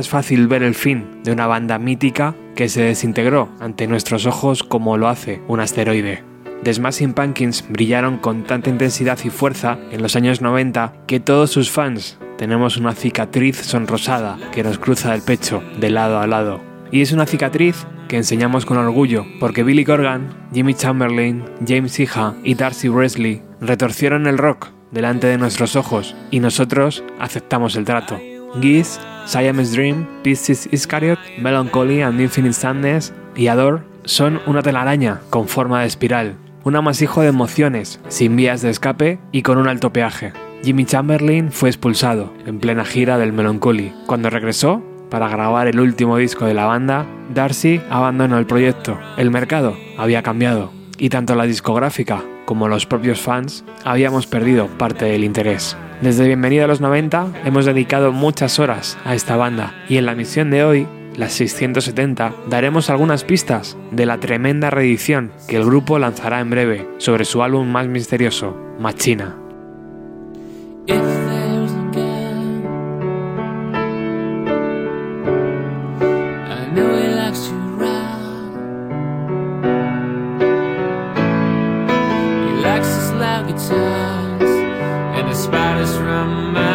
es fácil ver el fin de una banda mítica que se desintegró ante nuestros ojos como lo hace un asteroide. The Smashing Pumpkins brillaron con tanta intensidad y fuerza en los años 90 que todos sus fans tenemos una cicatriz sonrosada que nos cruza el pecho de lado a lado. Y es una cicatriz que enseñamos con orgullo, porque Billy Corgan, Jimmy Chamberlain, James Iha y Darcy Wesley retorcieron el rock delante de nuestros ojos y nosotros aceptamos el trato. Geese, Siamese Dream, Pisces Iscariot, Melancholy and Infinite Sadness y Adore son una telaraña con forma de espiral, un amasijo de emociones, sin vías de escape y con un alto peaje. Jimmy Chamberlain fue expulsado en plena gira del Melancholy. Cuando regresó, para grabar el último disco de la banda, Darcy abandonó el proyecto. El mercado había cambiado y tanto la discográfica como los propios fans habíamos perdido parte del interés. Desde Bienvenido a los 90 hemos dedicado muchas horas a esta banda y en la misión de hoy las 670, daremos algunas pistas de la tremenda reedición que el grupo lanzará en breve sobre su álbum más misterioso, Machina. spiders from my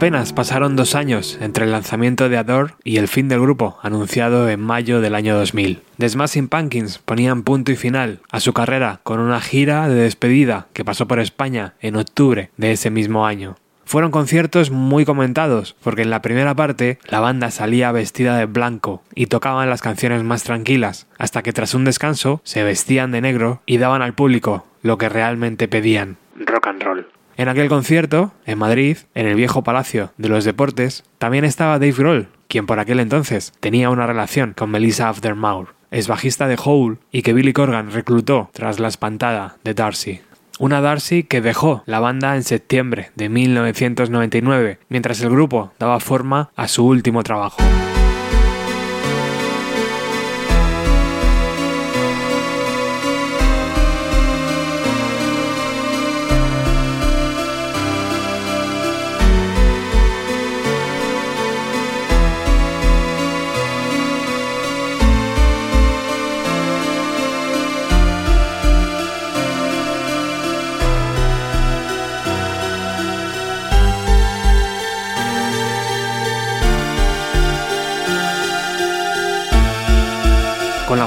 Apenas pasaron dos años entre el lanzamiento de Adore y el fin del grupo, anunciado en mayo del año 2000. The Smashing Pumpkins ponían punto y final a su carrera con una gira de despedida que pasó por España en octubre de ese mismo año. Fueron conciertos muy comentados, porque en la primera parte la banda salía vestida de blanco y tocaban las canciones más tranquilas, hasta que tras un descanso se vestían de negro y daban al público lo que realmente pedían, rock and roll. En aquel concierto, en Madrid, en el viejo Palacio de los Deportes, también estaba Dave Grohl, quien por aquel entonces tenía una relación con Melissa Aftermaur, es bajista de Hole y que Billy Corgan reclutó tras la espantada de Darcy. Una Darcy que dejó la banda en septiembre de 1999, mientras el grupo daba forma a su último trabajo.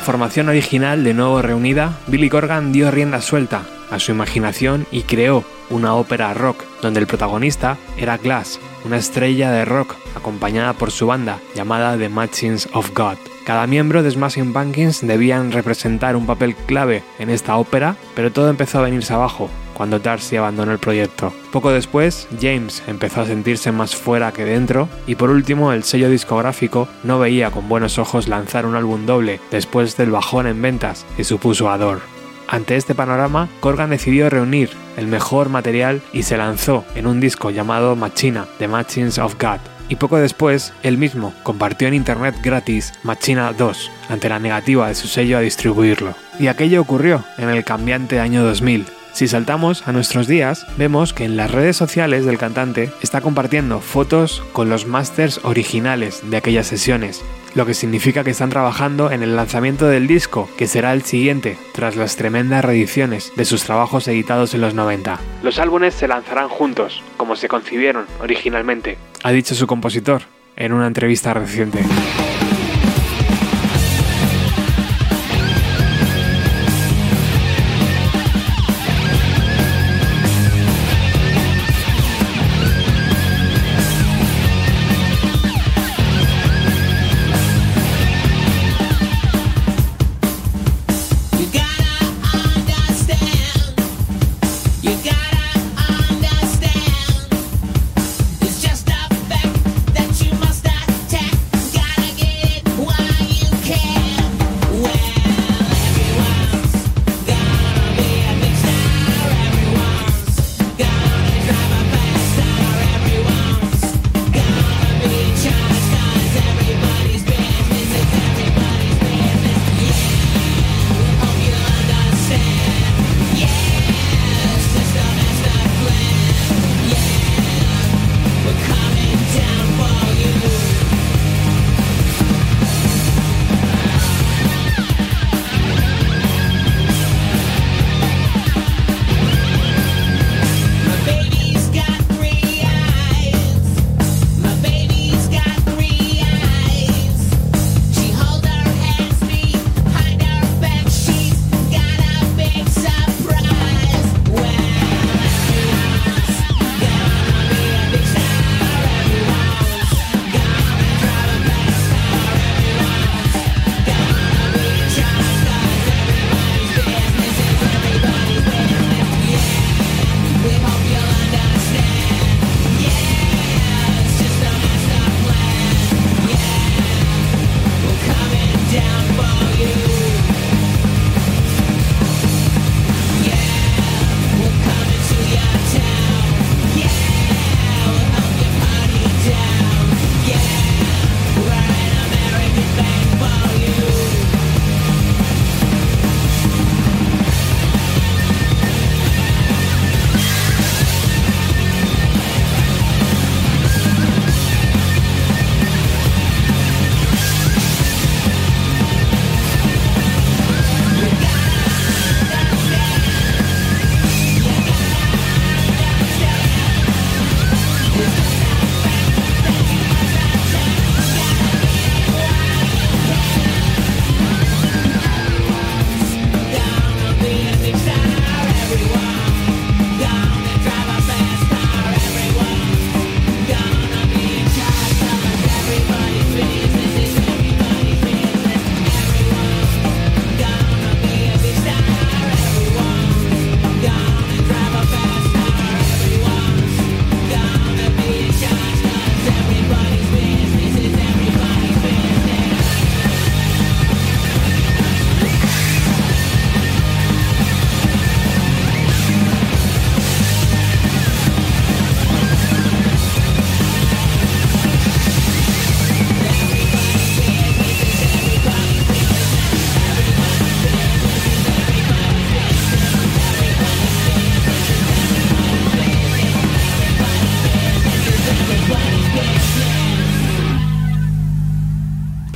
Formación original de nuevo reunida, Billy Corgan dio rienda suelta a su imaginación y creó una ópera rock donde el protagonista era Glass, una estrella de rock acompañada por su banda llamada The Machines of God. Cada miembro de Smashing Pumpkins debían representar un papel clave en esta ópera, pero todo empezó a venirse abajo cuando Darcy abandonó el proyecto. Poco después, James empezó a sentirse más fuera que dentro y por último el sello discográfico no veía con buenos ojos lanzar un álbum doble después del bajón en ventas que supuso Adore. Ante este panorama, Corgan decidió reunir el mejor material y se lanzó en un disco llamado Machina, The Machines of God. Y poco después, él mismo compartió en internet gratis Machina 2, ante la negativa de su sello a distribuirlo. Y aquello ocurrió en el cambiante año 2000, si saltamos a nuestros días, vemos que en las redes sociales del cantante está compartiendo fotos con los masters originales de aquellas sesiones, lo que significa que están trabajando en el lanzamiento del disco, que será el siguiente, tras las tremendas reediciones de sus trabajos editados en los 90. Los álbumes se lanzarán juntos, como se concibieron originalmente, ha dicho su compositor en una entrevista reciente.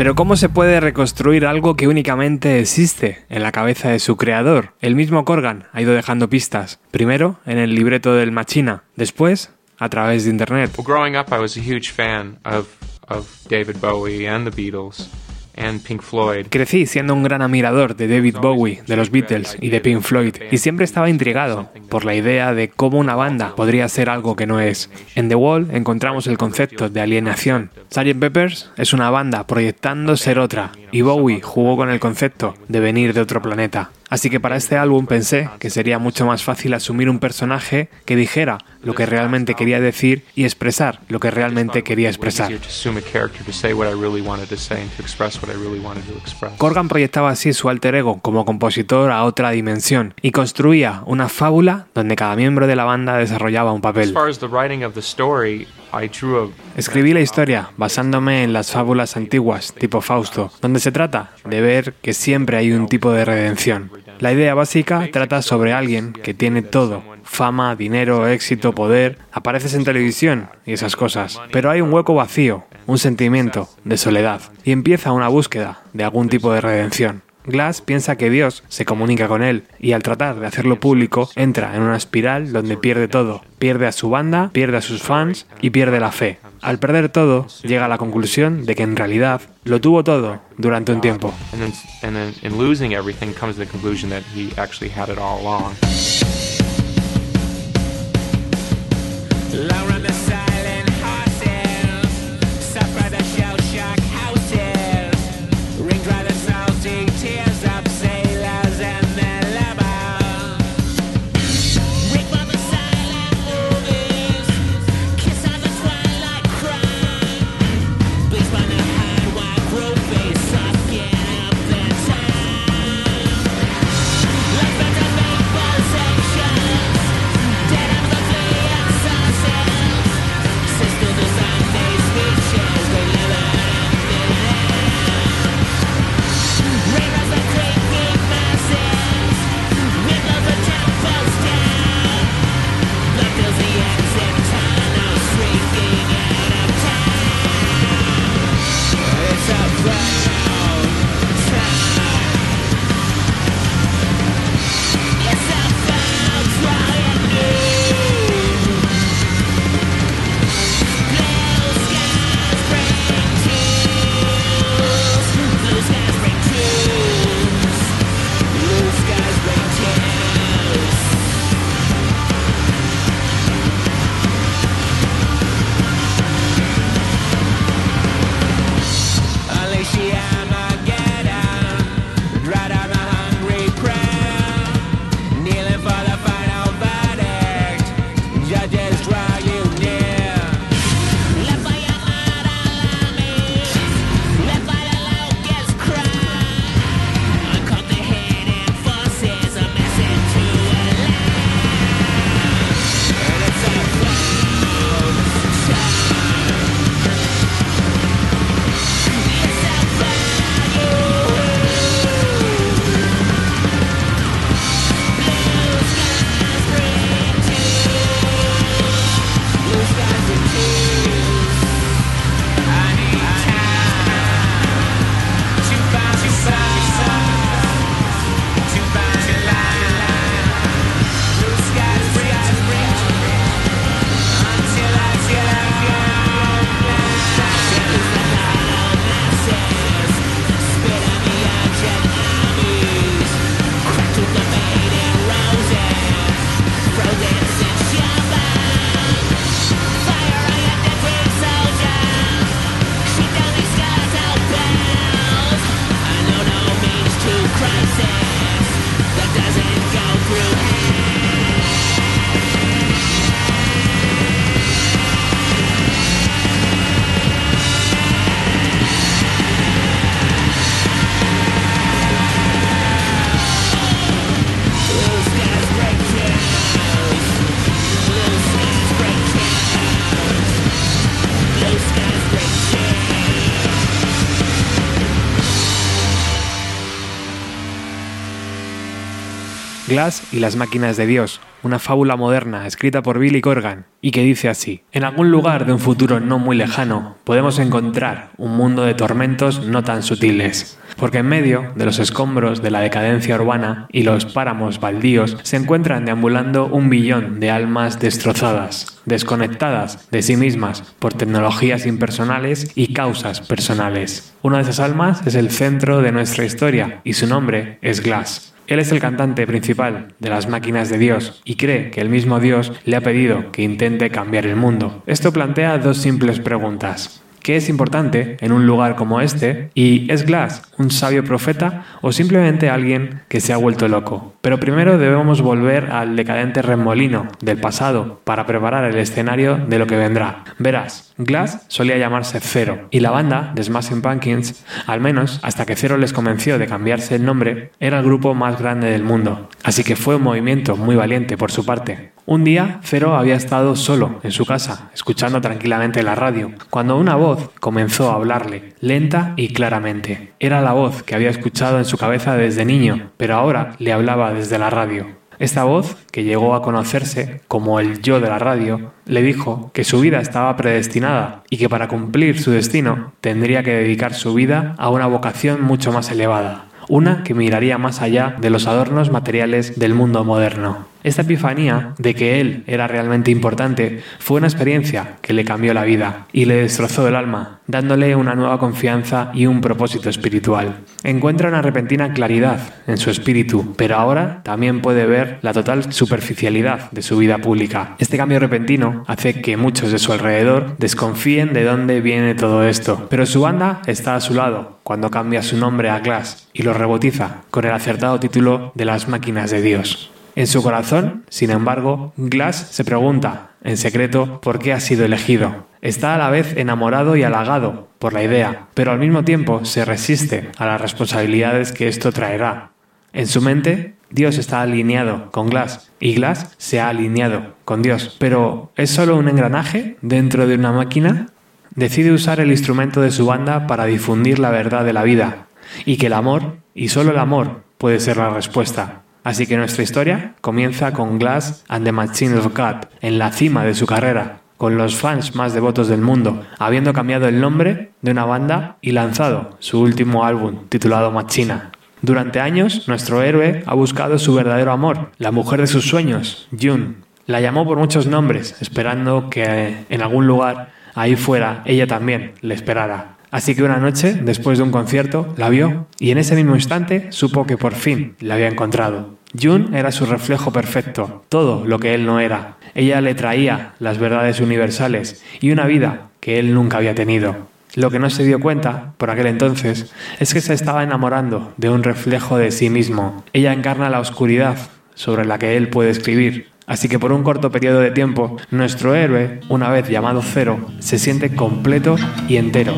Pero ¿cómo se puede reconstruir algo que únicamente existe en la cabeza de su creador? El mismo Corgan ha ido dejando pistas. Primero en el libreto del Machina, después a través de internet. growing up I was a huge fan of of David Bowie and the Beatles. Pink Floyd. Crecí siendo un gran admirador de David Bowie, de los Beatles y de Pink Floyd, y siempre estaba intrigado por la idea de cómo una banda podría ser algo que no es. En The Wall encontramos el concepto de alienación. Sgt. Peppers es una banda proyectando ser otra, y Bowie jugó con el concepto de venir de otro planeta. Así que para este álbum pensé que sería mucho más fácil asumir un personaje que dijera lo que realmente quería decir y expresar lo que realmente quería expresar. Corgan proyectaba así su alter ego como compositor a otra dimensión y construía una fábula donde cada miembro de la banda desarrollaba un papel. Escribí la historia basándome en las fábulas antiguas, tipo Fausto, donde se trata de ver que siempre hay un tipo de redención. La idea básica trata sobre alguien que tiene todo, fama, dinero, éxito, poder, apareces en televisión y esas cosas, pero hay un hueco vacío, un sentimiento de soledad, y empieza una búsqueda de algún tipo de redención. Glass piensa que Dios se comunica con él y al tratar de hacerlo público entra en una espiral donde pierde todo. Pierde a su banda, pierde a sus fans y pierde la fe. Al perder todo, llega a la conclusión de que en realidad lo tuvo todo durante un tiempo. Glass y las máquinas de Dios, una fábula moderna escrita por Billy Corgan y que dice así, en algún lugar de un futuro no muy lejano podemos encontrar un mundo de tormentos no tan sutiles, porque en medio de los escombros de la decadencia urbana y los páramos baldíos se encuentran deambulando un billón de almas destrozadas, desconectadas de sí mismas por tecnologías impersonales y causas personales. Una de esas almas es el centro de nuestra historia y su nombre es Glass. Él es el cantante principal de las máquinas de Dios y cree que el mismo Dios le ha pedido que intente cambiar el mundo. Esto plantea dos simples preguntas. ¿Qué es importante en un lugar como este? ¿Y es Glass un sabio profeta o simplemente alguien que se ha vuelto loco? Pero primero debemos volver al decadente remolino del pasado para preparar el escenario de lo que vendrá. Verás, Glass solía llamarse Zero y la banda de Smashing Pumpkins, al menos hasta que Zero les convenció de cambiarse el nombre, era el grupo más grande del mundo. Así que fue un movimiento muy valiente por su parte. Un día, Zero había estado solo en su casa, escuchando tranquilamente la radio, cuando una voz comenzó a hablarle, lenta y claramente. Era la voz que había escuchado en su cabeza desde niño, pero ahora le hablaba desde la radio. Esta voz, que llegó a conocerse como el yo de la radio, le dijo que su vida estaba predestinada y que para cumplir su destino tendría que dedicar su vida a una vocación mucho más elevada, una que miraría más allá de los adornos materiales del mundo moderno. Esta epifanía de que él era realmente importante fue una experiencia que le cambió la vida y le destrozó el alma, dándole una nueva confianza y un propósito espiritual. Encuentra una repentina claridad en su espíritu, pero ahora también puede ver la total superficialidad de su vida pública. Este cambio repentino hace que muchos de su alrededor desconfíen de dónde viene todo esto, pero su banda está a su lado cuando cambia su nombre a Glass y lo rebotiza con el acertado título de las máquinas de Dios. En su corazón, sin embargo, Glass se pregunta, en secreto, por qué ha sido elegido. Está a la vez enamorado y halagado por la idea, pero al mismo tiempo se resiste a las responsabilidades que esto traerá. En su mente, Dios está alineado con Glass y Glass se ha alineado con Dios. Pero ¿es solo un engranaje dentro de una máquina? Decide usar el instrumento de su banda para difundir la verdad de la vida y que el amor, y solo el amor, puede ser la respuesta. Así que nuestra historia comienza con Glass and the Machine of God, en la cima de su carrera, con los fans más devotos del mundo, habiendo cambiado el nombre de una banda y lanzado su último álbum titulado Machina. Durante años, nuestro héroe ha buscado su verdadero amor, la mujer de sus sueños, June. La llamó por muchos nombres, esperando que en algún lugar ahí fuera ella también le esperara. Así que una noche, después de un concierto, la vio y en ese mismo instante supo que por fin la había encontrado. June era su reflejo perfecto, todo lo que él no era. Ella le traía las verdades universales y una vida que él nunca había tenido. Lo que no se dio cuenta, por aquel entonces, es que se estaba enamorando de un reflejo de sí mismo. Ella encarna la oscuridad sobre la que él puede escribir. Así que por un corto periodo de tiempo, nuestro héroe, una vez llamado Cero, se siente completo y entero.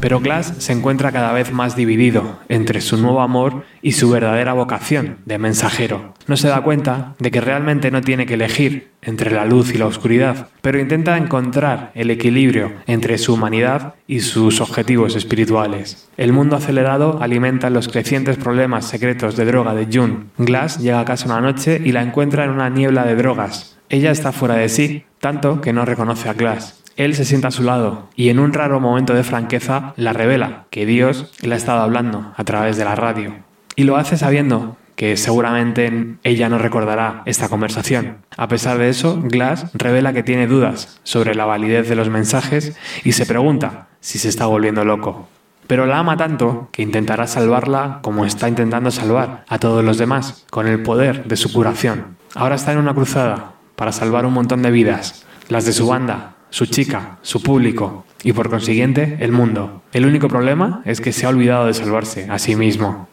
Pero Glass se encuentra cada vez más dividido entre su nuevo amor y su verdadera vocación de mensajero. No se da cuenta de que realmente no tiene que elegir entre la luz y la oscuridad, pero intenta encontrar el equilibrio entre su humanidad y sus objetivos espirituales. El mundo acelerado alimenta los crecientes problemas secretos de droga de June. Glass llega a casa una noche y la encuentra en una niebla de drogas. Ella está fuera de sí, tanto que no reconoce a Glass. Él se sienta a su lado y en un raro momento de franqueza la revela que Dios le ha estado hablando a través de la radio. Y lo hace sabiendo que seguramente ella no recordará esta conversación. A pesar de eso, Glass revela que tiene dudas sobre la validez de los mensajes y se pregunta si se está volviendo loco. Pero la ama tanto que intentará salvarla como está intentando salvar a todos los demás, con el poder de su curación. Ahora está en una cruzada para salvar un montón de vidas, las de su banda, su chica, su público y por consiguiente el mundo. El único problema es que se ha olvidado de salvarse a sí mismo.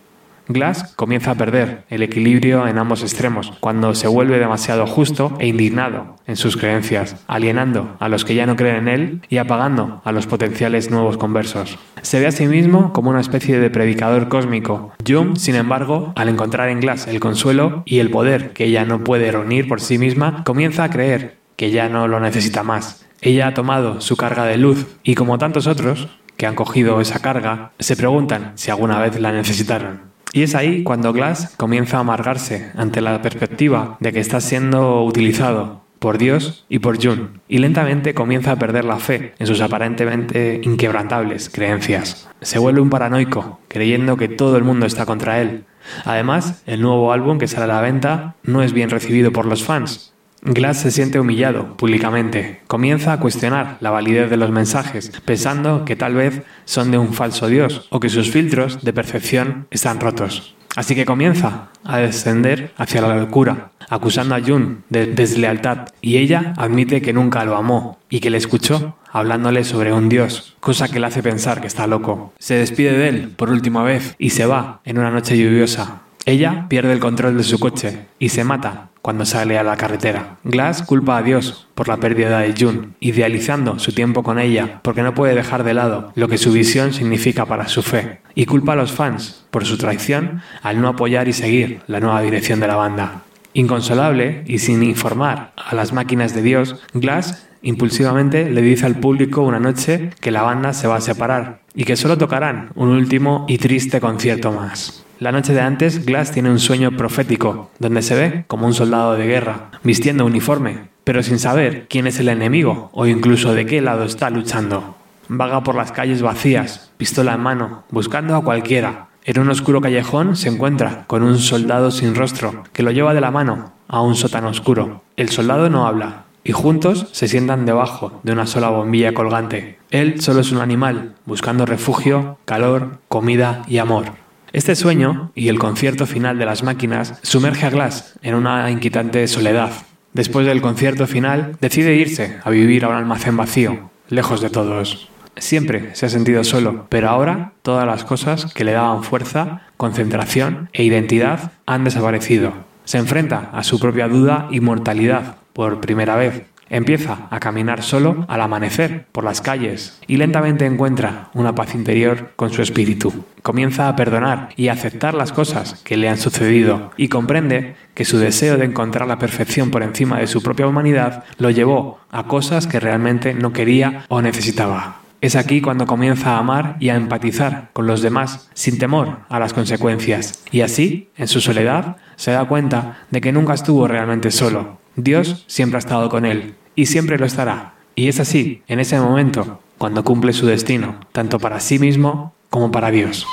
Glass comienza a perder el equilibrio en ambos extremos cuando se vuelve demasiado justo e indignado en sus creencias, alienando a los que ya no creen en él y apagando a los potenciales nuevos conversos. Se ve a sí mismo como una especie de predicador cósmico. Jung, sin embargo, al encontrar en Glass el consuelo y el poder que ella no puede reunir por sí misma, comienza a creer que ya no lo necesita más ella ha tomado su carga de luz y como tantos otros que han cogido esa carga, se preguntan si alguna vez la necesitaron. Y es ahí cuando Glass comienza a amargarse ante la perspectiva de que está siendo utilizado por Dios y por Jun, y lentamente comienza a perder la fe en sus aparentemente inquebrantables creencias. Se vuelve un paranoico, creyendo que todo el mundo está contra él. Además, el nuevo álbum que sale a la venta no es bien recibido por los fans, Glass se siente humillado públicamente. Comienza a cuestionar la validez de los mensajes, pensando que tal vez son de un falso Dios o que sus filtros de percepción están rotos. Así que comienza a descender hacia la locura, acusando a Jun de deslealtad, y ella admite que nunca lo amó y que le escuchó hablándole sobre un dios, cosa que le hace pensar que está loco. Se despide de él por última vez y se va en una noche lluviosa. Ella pierde el control de su coche y se mata cuando sale a la carretera. Glass culpa a Dios por la pérdida de June, idealizando su tiempo con ella porque no puede dejar de lado lo que su visión significa para su fe, y culpa a los fans por su traición al no apoyar y seguir la nueva dirección de la banda. Inconsolable y sin informar a las máquinas de Dios, Glass impulsivamente le dice al público una noche que la banda se va a separar y que solo tocarán un último y triste concierto más. La noche de antes, Glass tiene un sueño profético, donde se ve como un soldado de guerra, vistiendo uniforme, pero sin saber quién es el enemigo o incluso de qué lado está luchando. Vaga por las calles vacías, pistola en mano, buscando a cualquiera. En un oscuro callejón se encuentra con un soldado sin rostro que lo lleva de la mano a un sótano oscuro. El soldado no habla, y juntos se sientan debajo de una sola bombilla colgante. Él solo es un animal, buscando refugio, calor, comida y amor. Este sueño y el concierto final de las máquinas sumerge a Glass en una inquietante soledad. Después del concierto final, decide irse a vivir a un almacén vacío, lejos de todos. Siempre se ha sentido solo, pero ahora todas las cosas que le daban fuerza, concentración e identidad han desaparecido. Se enfrenta a su propia duda y mortalidad por primera vez Empieza a caminar solo al amanecer por las calles y lentamente encuentra una paz interior con su espíritu. Comienza a perdonar y a aceptar las cosas que le han sucedido y comprende que su deseo de encontrar la perfección por encima de su propia humanidad lo llevó a cosas que realmente no quería o necesitaba. Es aquí cuando comienza a amar y a empatizar con los demás sin temor a las consecuencias. Y así, en su soledad, se da cuenta de que nunca estuvo realmente solo, Dios siempre ha estado con él y siempre lo estará. Y es así, en ese momento, cuando cumple su destino, tanto para sí mismo como para Dios.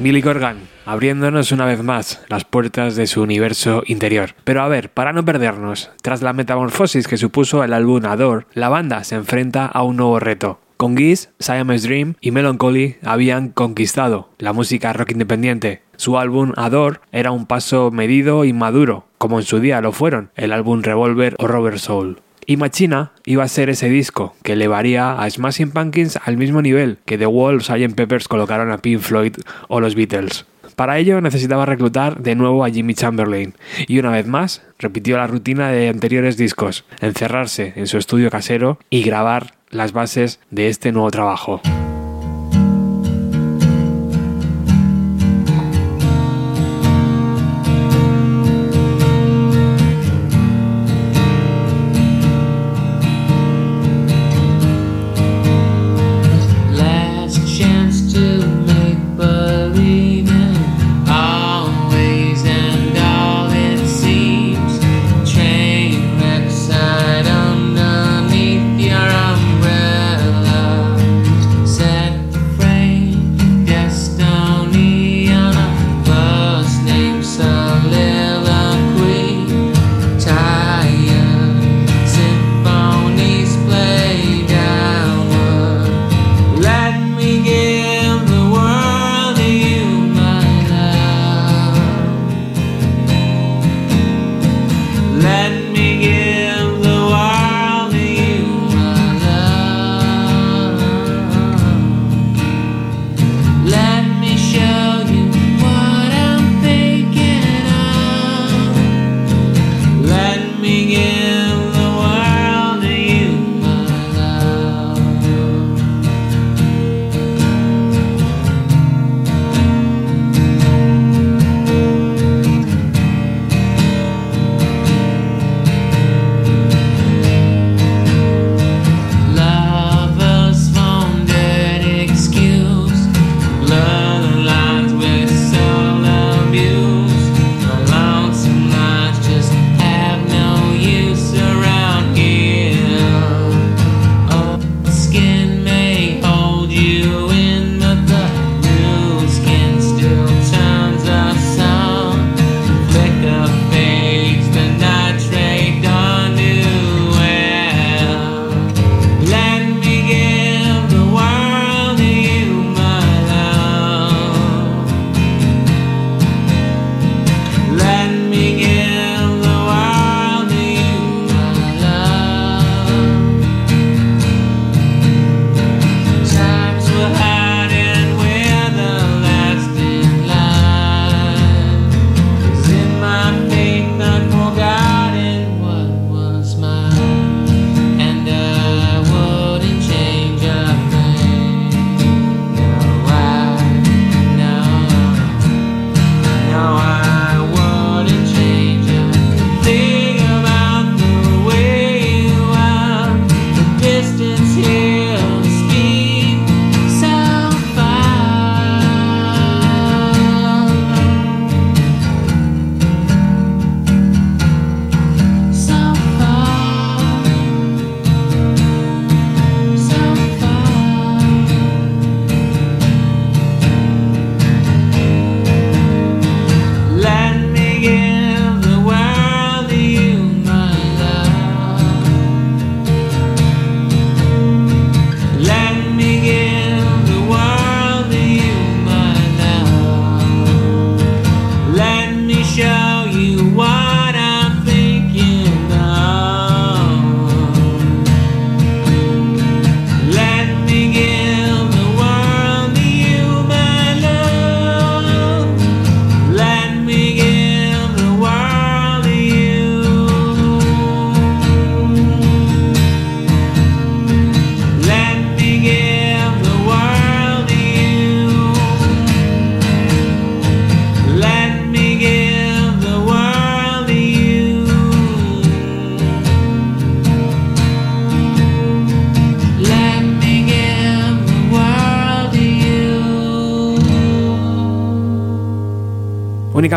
Billy Corgan, abriéndonos una vez más las puertas de su universo interior. Pero a ver, para no perdernos, tras la metamorfosis que supuso el álbum Adore, la banda se enfrenta a un nuevo reto. Con Geese, Siamese Dream y Melancholy habían conquistado la música rock independiente. Su álbum Adore era un paso medido y maduro, como en su día lo fueron el álbum Revolver o Robert Soul. Y Machina iba a ser ese disco que elevaría a Smashing Pumpkins al mismo nivel que The Wall, Sgt. Peppers colocaron a Pink Floyd o los Beatles. Para ello necesitaba reclutar de nuevo a Jimmy Chamberlain y una vez más repitió la rutina de anteriores discos, encerrarse en su estudio casero y grabar las bases de este nuevo trabajo.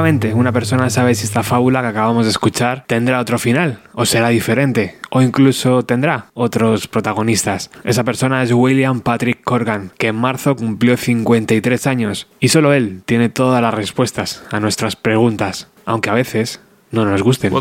Una persona sabe si esta fábula que acabamos de escuchar tendrá otro final, o será diferente, o incluso tendrá otros protagonistas. Esa persona es William Patrick Corgan, que en marzo cumplió 53 años, y solo él tiene todas las respuestas a nuestras preguntas, aunque a veces no nos gusten.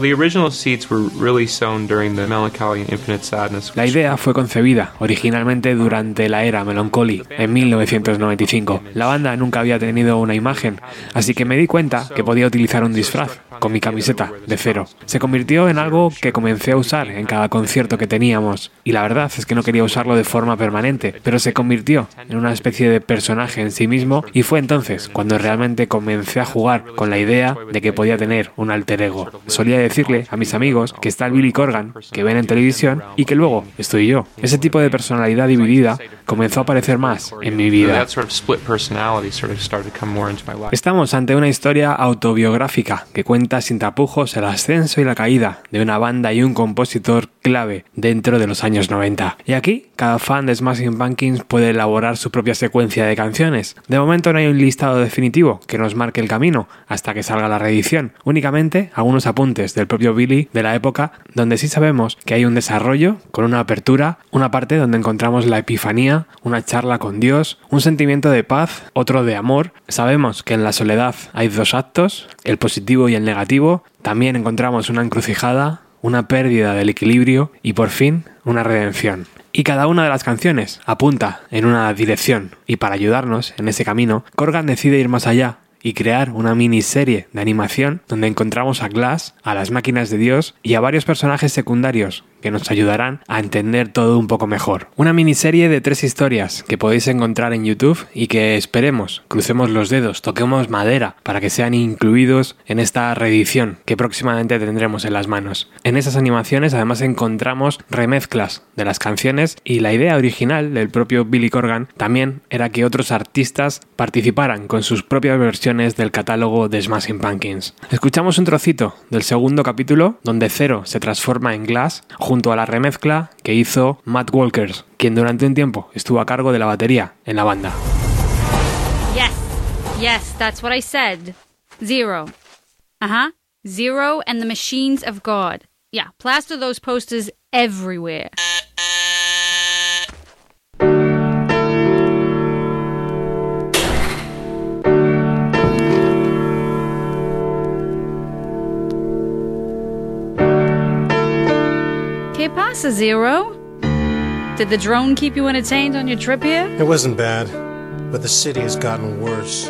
La idea fue concebida originalmente durante la era Melancholy, en 1995. La banda nunca había tenido una imagen, así que me di cuenta que podía utilizar un disfraz, con mi camiseta, de cero. Se convirtió en algo que comencé a usar en cada concierto que teníamos, y la verdad es que no quería usarlo de forma permanente, pero se convirtió en una especie de personaje en sí mismo, y fue entonces cuando realmente comencé a jugar con la idea de que podía tener un alter ego. Solía decirle a mis amigos que está el Billy Corgan, que ven en televisión, y que luego estoy yo. Ese tipo de personalidad dividida comenzó a aparecer más en mi vida. Estamos ante una historia autobiográfica que cuenta sin tapujos el ascenso y la caída de una banda y un compositor clave dentro de los años 90. Y aquí, cada fan de Smashing Pumpkins puede elaborar su propia secuencia de canciones. De momento no hay un listado definitivo que nos marque el camino hasta que salga la reedición, únicamente algunos apuntes del propio Billy de la época donde sí sabemos que hay un desarrollo con una apertura, una parte donde encontramos la epifanía, una charla con Dios, un sentimiento de paz, otro de amor. Sabemos que en la soledad hay dos actos, el positivo y el negativo. También encontramos una encrucijada, una pérdida del equilibrio y por fin una redención. Y cada una de las canciones apunta en una dirección y para ayudarnos en ese camino, Corgan decide ir más allá y crear una miniserie de animación donde encontramos a Glass, a las máquinas de Dios y a varios personajes secundarios que nos ayudarán a entender todo un poco mejor. Una miniserie de tres historias que podéis encontrar en YouTube y que esperemos, crucemos los dedos, toquemos madera para que sean incluidos en esta reedición que próximamente tendremos en las manos. En esas animaciones además encontramos remezclas de las canciones y la idea original del propio Billy Corgan también era que otros artistas participaran con sus propias versiones del catálogo de Smashing Pumpkins. Escuchamos un trocito del segundo capítulo donde Zero se transforma en Glass junto a la remezcla que hizo Matt Walkers, quien durante un tiempo estuvo a cargo de la batería en la banda. Yes, yes, that's what I said. Zero. Uh huh. Zero and the machines of God. Yeah, plaster those posters everywhere. ¿Qué pasa, Zero? Did the drone keep you entertained on your trip here? It wasn't bad, but the city has gotten worse.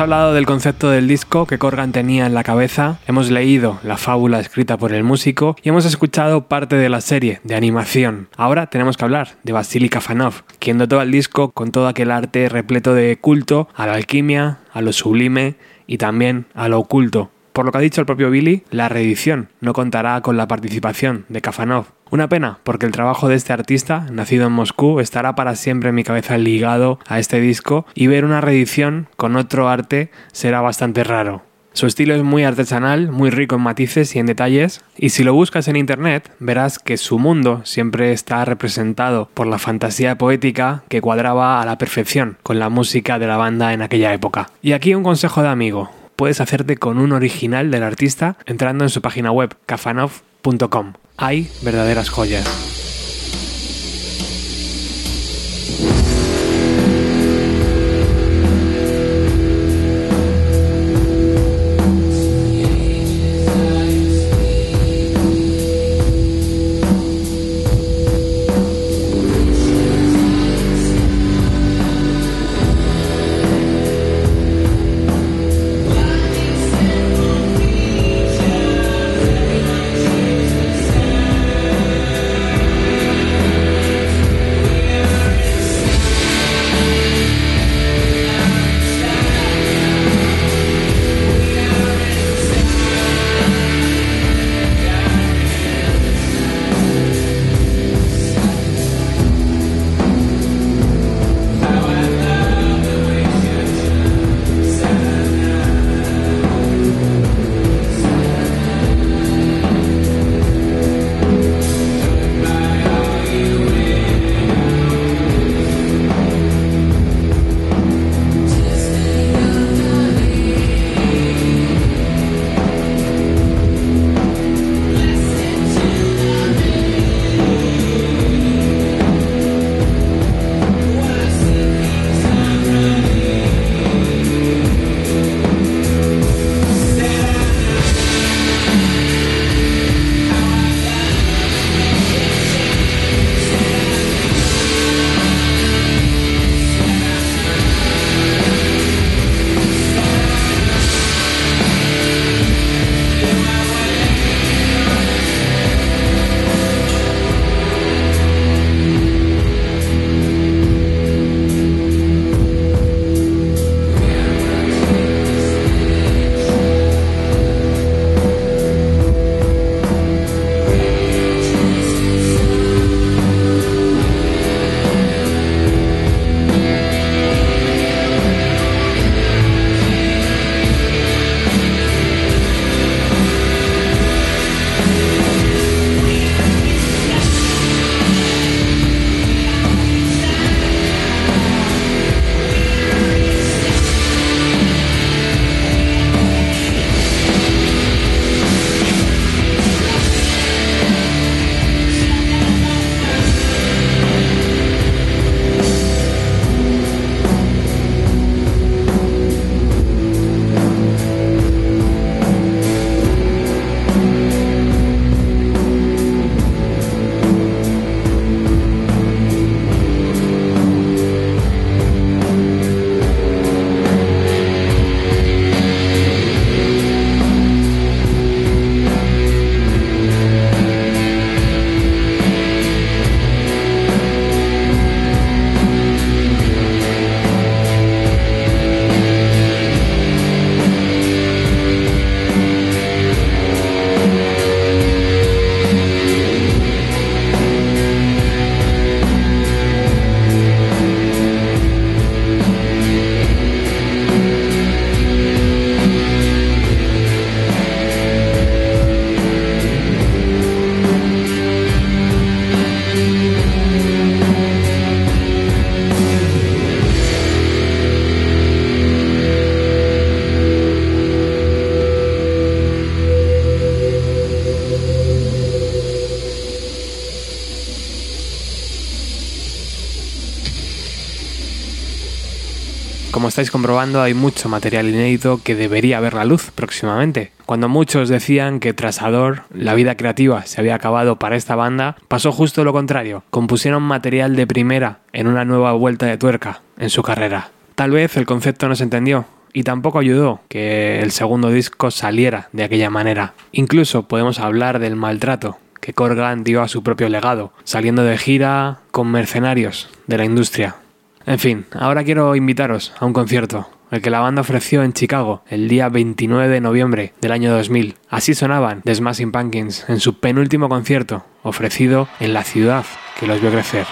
Hablado del concepto del disco que Corgan tenía en la cabeza, hemos leído la fábula escrita por el músico y hemos escuchado parte de la serie de animación. Ahora tenemos que hablar de Vasily Kafanov, quien dotó al disco con todo aquel arte repleto de culto a la alquimia, a lo sublime y también a lo oculto. Por lo que ha dicho el propio Billy, la reedición no contará con la participación de Kafanov, una pena, porque el trabajo de este artista, nacido en Moscú, estará para siempre en mi cabeza ligado a este disco y ver una reedición con otro arte será bastante raro. Su estilo es muy artesanal, muy rico en matices y en detalles, y si lo buscas en internet verás que su mundo siempre está representado por la fantasía poética que cuadraba a la perfección con la música de la banda en aquella época. Y aquí un consejo de amigo, puedes hacerte con un original del artista entrando en su página web kafanov.com hay verdaderas joyas. Estáis comprobando, hay mucho material inédito que debería ver la luz próximamente. Cuando muchos decían que tras Ador la vida creativa se había acabado para esta banda, pasó justo lo contrario. Compusieron material de primera en una nueva vuelta de tuerca en su carrera. Tal vez el concepto no se entendió, y tampoco ayudó que el segundo disco saliera de aquella manera. Incluso podemos hablar del maltrato que Corgan dio a su propio legado, saliendo de gira con mercenarios de la industria. En fin, ahora quiero invitaros a un concierto, el que la banda ofreció en Chicago el día 29 de noviembre del año 2000. Así sonaban The Smashing Pumpkins en su penúltimo concierto, ofrecido en la ciudad que los vio crecer.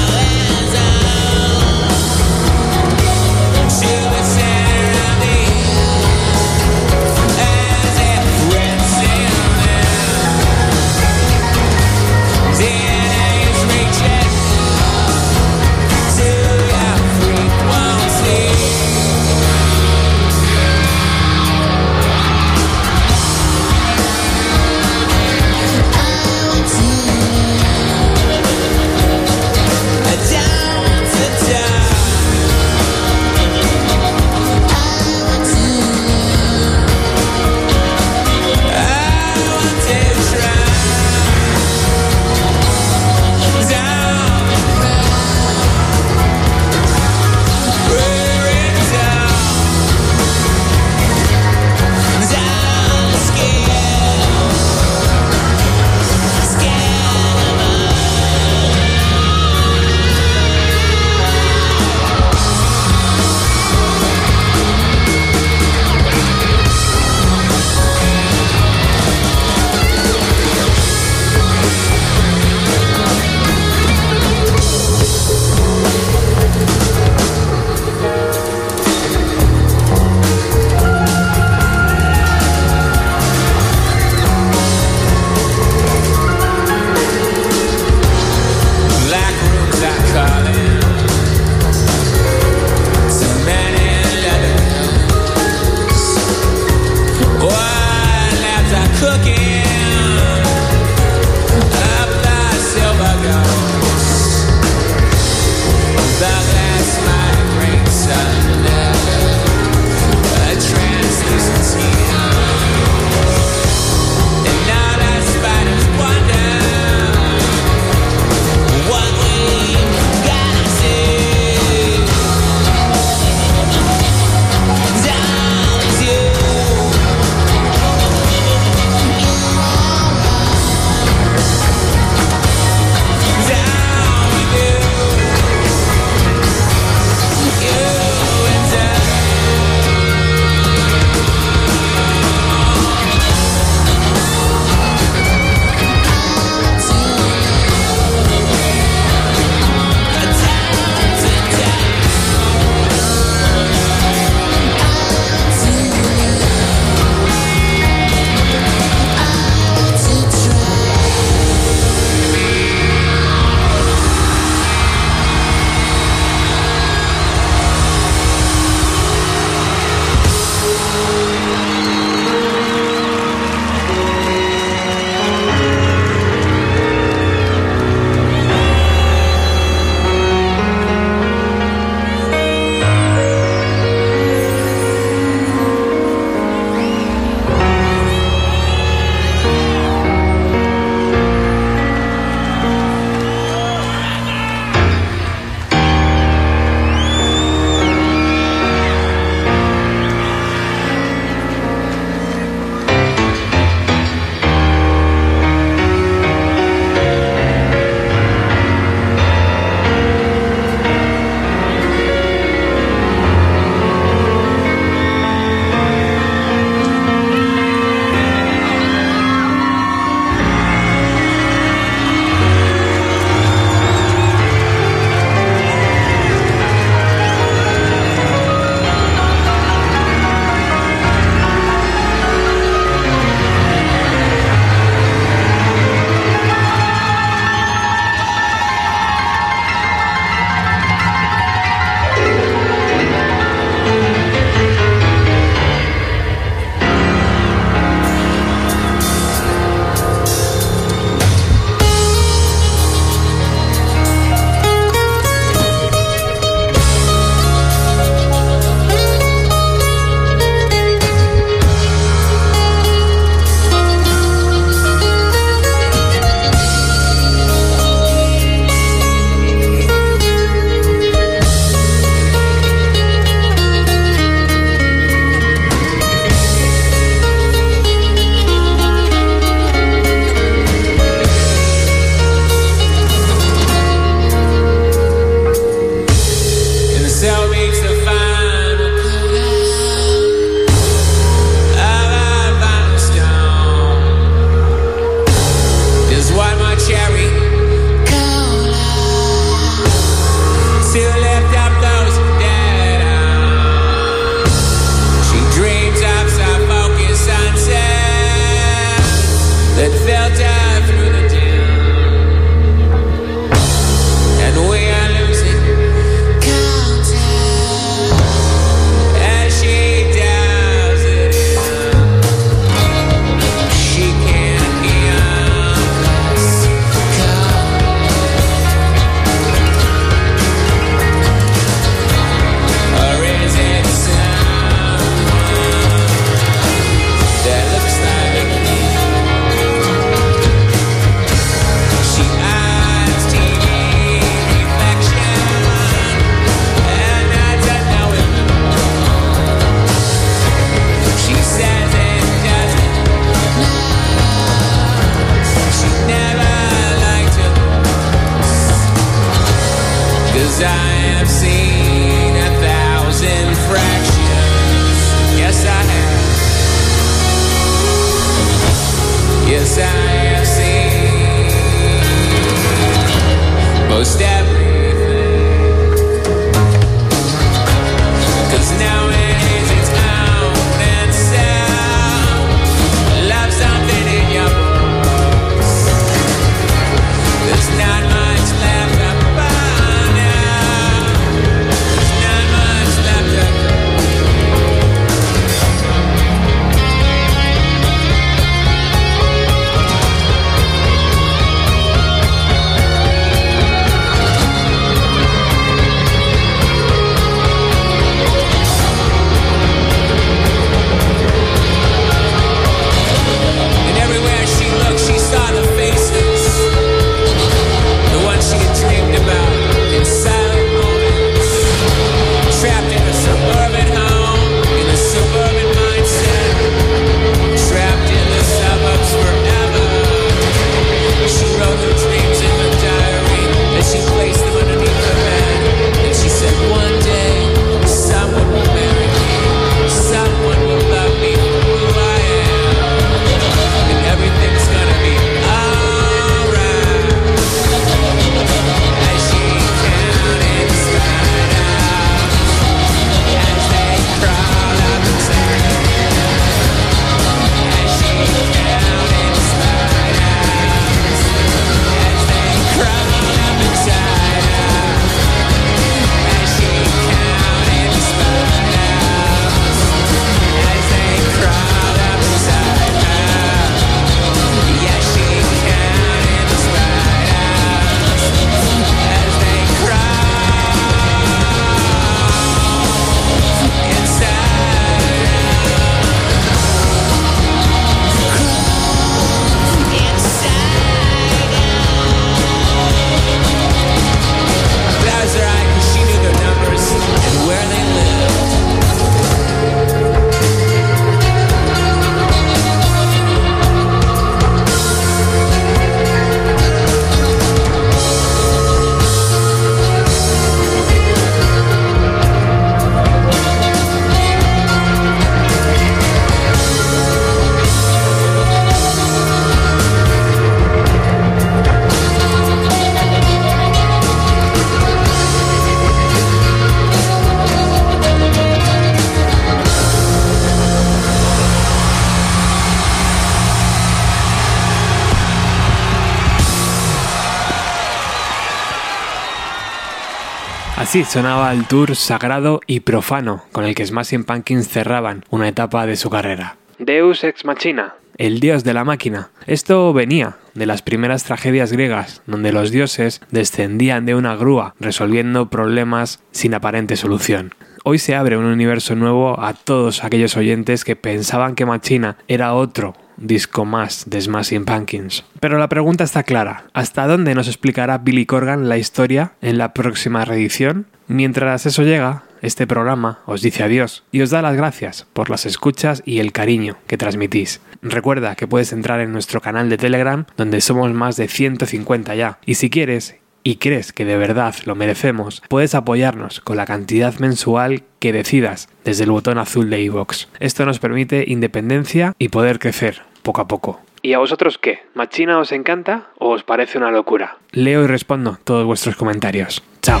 Así sonaba el tour sagrado y profano con el que Smashing Pumpkins cerraban una etapa de su carrera. Deus ex machina, el dios de la máquina. Esto venía de las primeras tragedias griegas, donde los dioses descendían de una grúa resolviendo problemas sin aparente solución. Hoy se abre un universo nuevo a todos aquellos oyentes que pensaban que Machina era otro disco más de Smashing Pumpkins. Pero la pregunta está clara, ¿hasta dónde nos explicará Billy Corgan la historia en la próxima reedición? Mientras eso llega, este programa os dice adiós y os da las gracias por las escuchas y el cariño que transmitís. Recuerda que puedes entrar en nuestro canal de Telegram donde somos más de 150 ya y si quieres y crees que de verdad lo merecemos, puedes apoyarnos con la cantidad mensual que decidas desde el botón azul de iVoox. Esto nos permite independencia y poder crecer poco a poco. ¿Y a vosotros qué? ¿Machina os encanta o os parece una locura? Leo y respondo todos vuestros comentarios. Chao.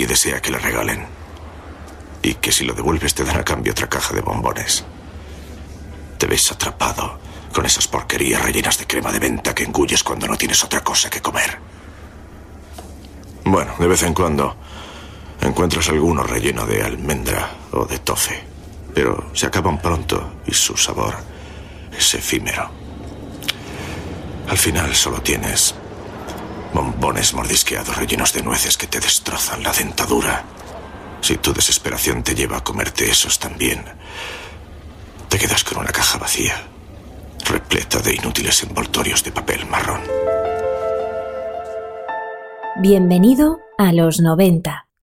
Nadie desea que le regalen. Y que si lo devuelves te dan a cambio otra caja de bombones. Te ves atrapado con esas porquerías rellenas de crema de venta que engulles cuando no tienes otra cosa que comer. Bueno, de vez en cuando encuentras alguno relleno de almendra o de tofe, pero se acaban pronto y su sabor es efímero. Al final solo tienes bombones mordisqueados rellenos de nueces que te destrozan la dentadura. Si tu desesperación te lleva a comerte esos también, te quedas con una caja vacía, repleta de inútiles envoltorios de papel marrón. Bienvenido a los 90.